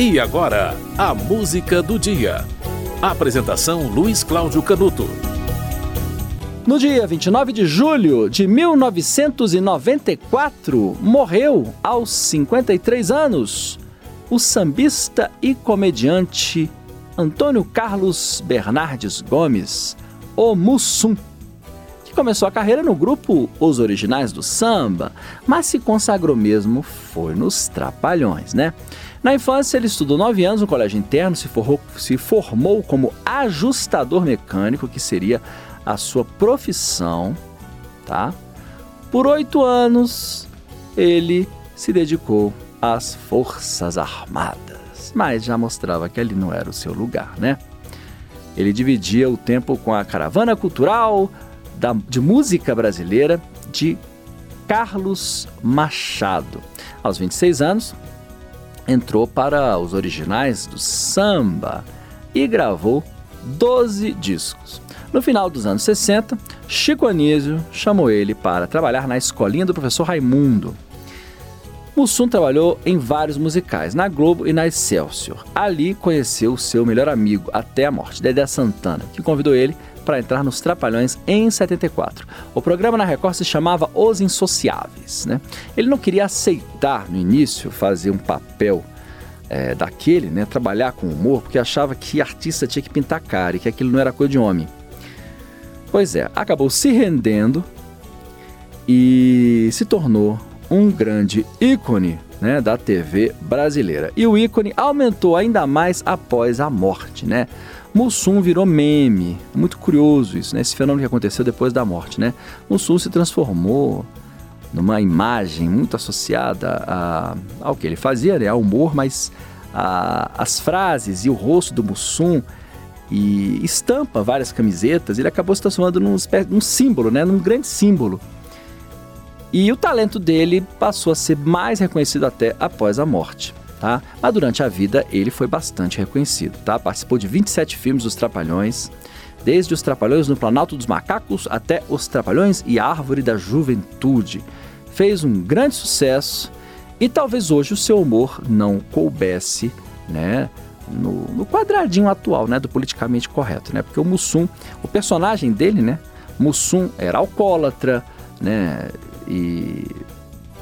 E agora, a música do dia. Apresentação Luiz Cláudio Canuto. No dia 29 de julho de 1994, morreu aos 53 anos o sambista e comediante Antônio Carlos Bernardes Gomes, o Mussum, começou a carreira no grupo Os Originais do Samba, mas se consagrou mesmo foi nos Trapalhões, né? Na infância, ele estudou nove anos no colégio interno, se, forrou, se formou como ajustador mecânico, que seria a sua profissão, tá? Por oito anos, ele se dedicou às Forças Armadas, mas já mostrava que ali não era o seu lugar, né? Ele dividia o tempo com a caravana cultural da, de música brasileira de Carlos Machado. Aos 26 anos, entrou para os originais do samba e gravou 12 discos. No final dos anos 60, Chico Anísio chamou ele para trabalhar na escolinha do professor Raimundo. Mussum trabalhou em vários musicais, na Globo e na Excelsior. Ali conheceu seu melhor amigo até a morte, Dedé Santana, que convidou ele para entrar nos Trapalhões em 74. O programa na Record se chamava Os Insociáveis. Né? Ele não queria aceitar no início fazer um papel é, daquele, né, trabalhar com humor, porque achava que artista tinha que pintar cara e que aquilo não era coisa de homem. Pois é, acabou se rendendo e se tornou um grande ícone né, da TV brasileira. E o ícone aumentou ainda mais após a morte, né? Mussum virou meme. Muito curioso isso, né? Esse fenômeno que aconteceu depois da morte, né? Mussum se transformou numa imagem muito associada a, ao que ele fazia, né? Ao humor, mas a, as frases e o rosto do Mussum e estampa várias camisetas, ele acabou se transformando num, num símbolo, né? Num grande símbolo. E o talento dele passou a ser mais reconhecido até após a morte tá? Mas durante a vida ele foi bastante reconhecido, tá? Participou de 27 filmes dos Trapalhões, desde os Trapalhões no Planalto dos Macacos até os Trapalhões e a Árvore da Juventude. Fez um grande sucesso e talvez hoje o seu humor não coubesse, né? No, no, quadradinho atual, né, do politicamente correto, né? Porque o Mussum, o personagem dele, né, Mussum era alcoólatra, né, e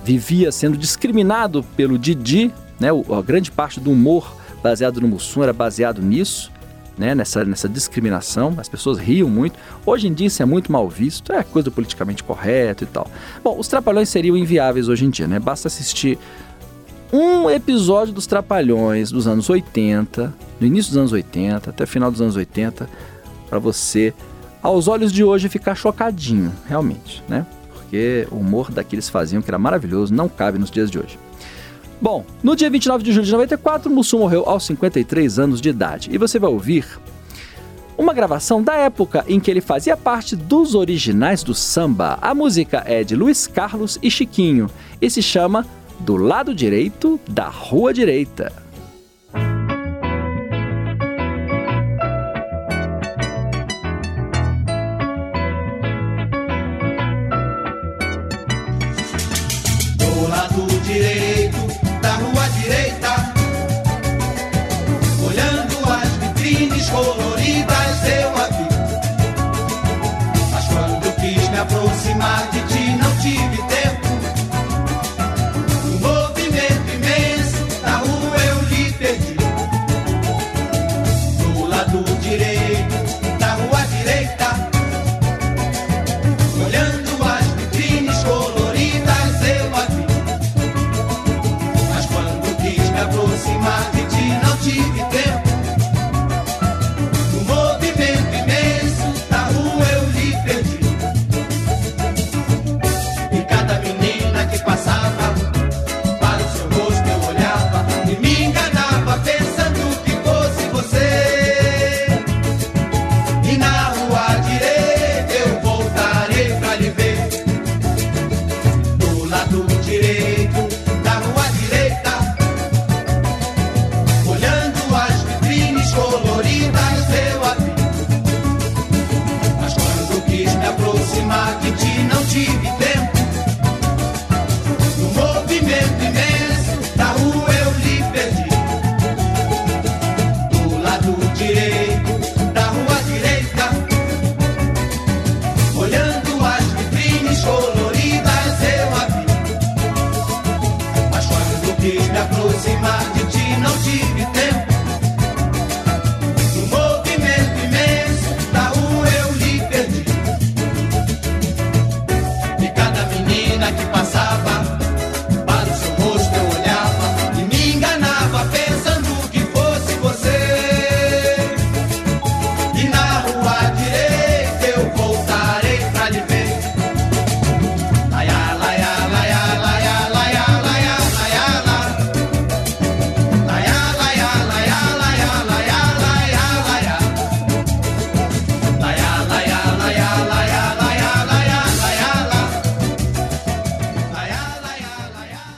vivia sendo discriminado pelo Didi, né? A grande parte do humor baseado no Mussum era baseado nisso, né? nessa, nessa discriminação. As pessoas riam muito. Hoje em dia isso é muito mal visto, é coisa do politicamente correto e tal. Bom, os Trapalhões seriam inviáveis hoje em dia, né? Basta assistir um episódio dos Trapalhões dos anos 80, no início dos anos 80 até final dos anos 80, para você, aos olhos de hoje, ficar chocadinho, realmente, né? Porque o humor daqueles faziam, que era maravilhoso, não cabe nos dias de hoje. Bom, no dia 29 de julho de 94, Mussum morreu aos 53 anos de idade. E você vai ouvir uma gravação da época em que ele fazia parte dos originais do samba. A música é de Luiz Carlos e Chiquinho e se chama Do Lado Direito da Rua Direita.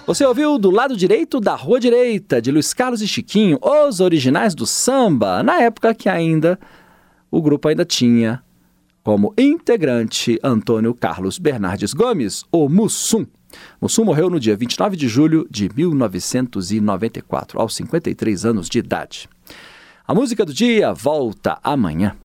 Você ouviu do lado direito da Rua Direita, de Luiz Carlos e Chiquinho, os originais do samba, na época que ainda o grupo ainda tinha como integrante Antônio Carlos Bernardes Gomes, o Mussum. Mussum morreu no dia 29 de julho de 1994, aos 53 anos de idade. A música do dia volta amanhã.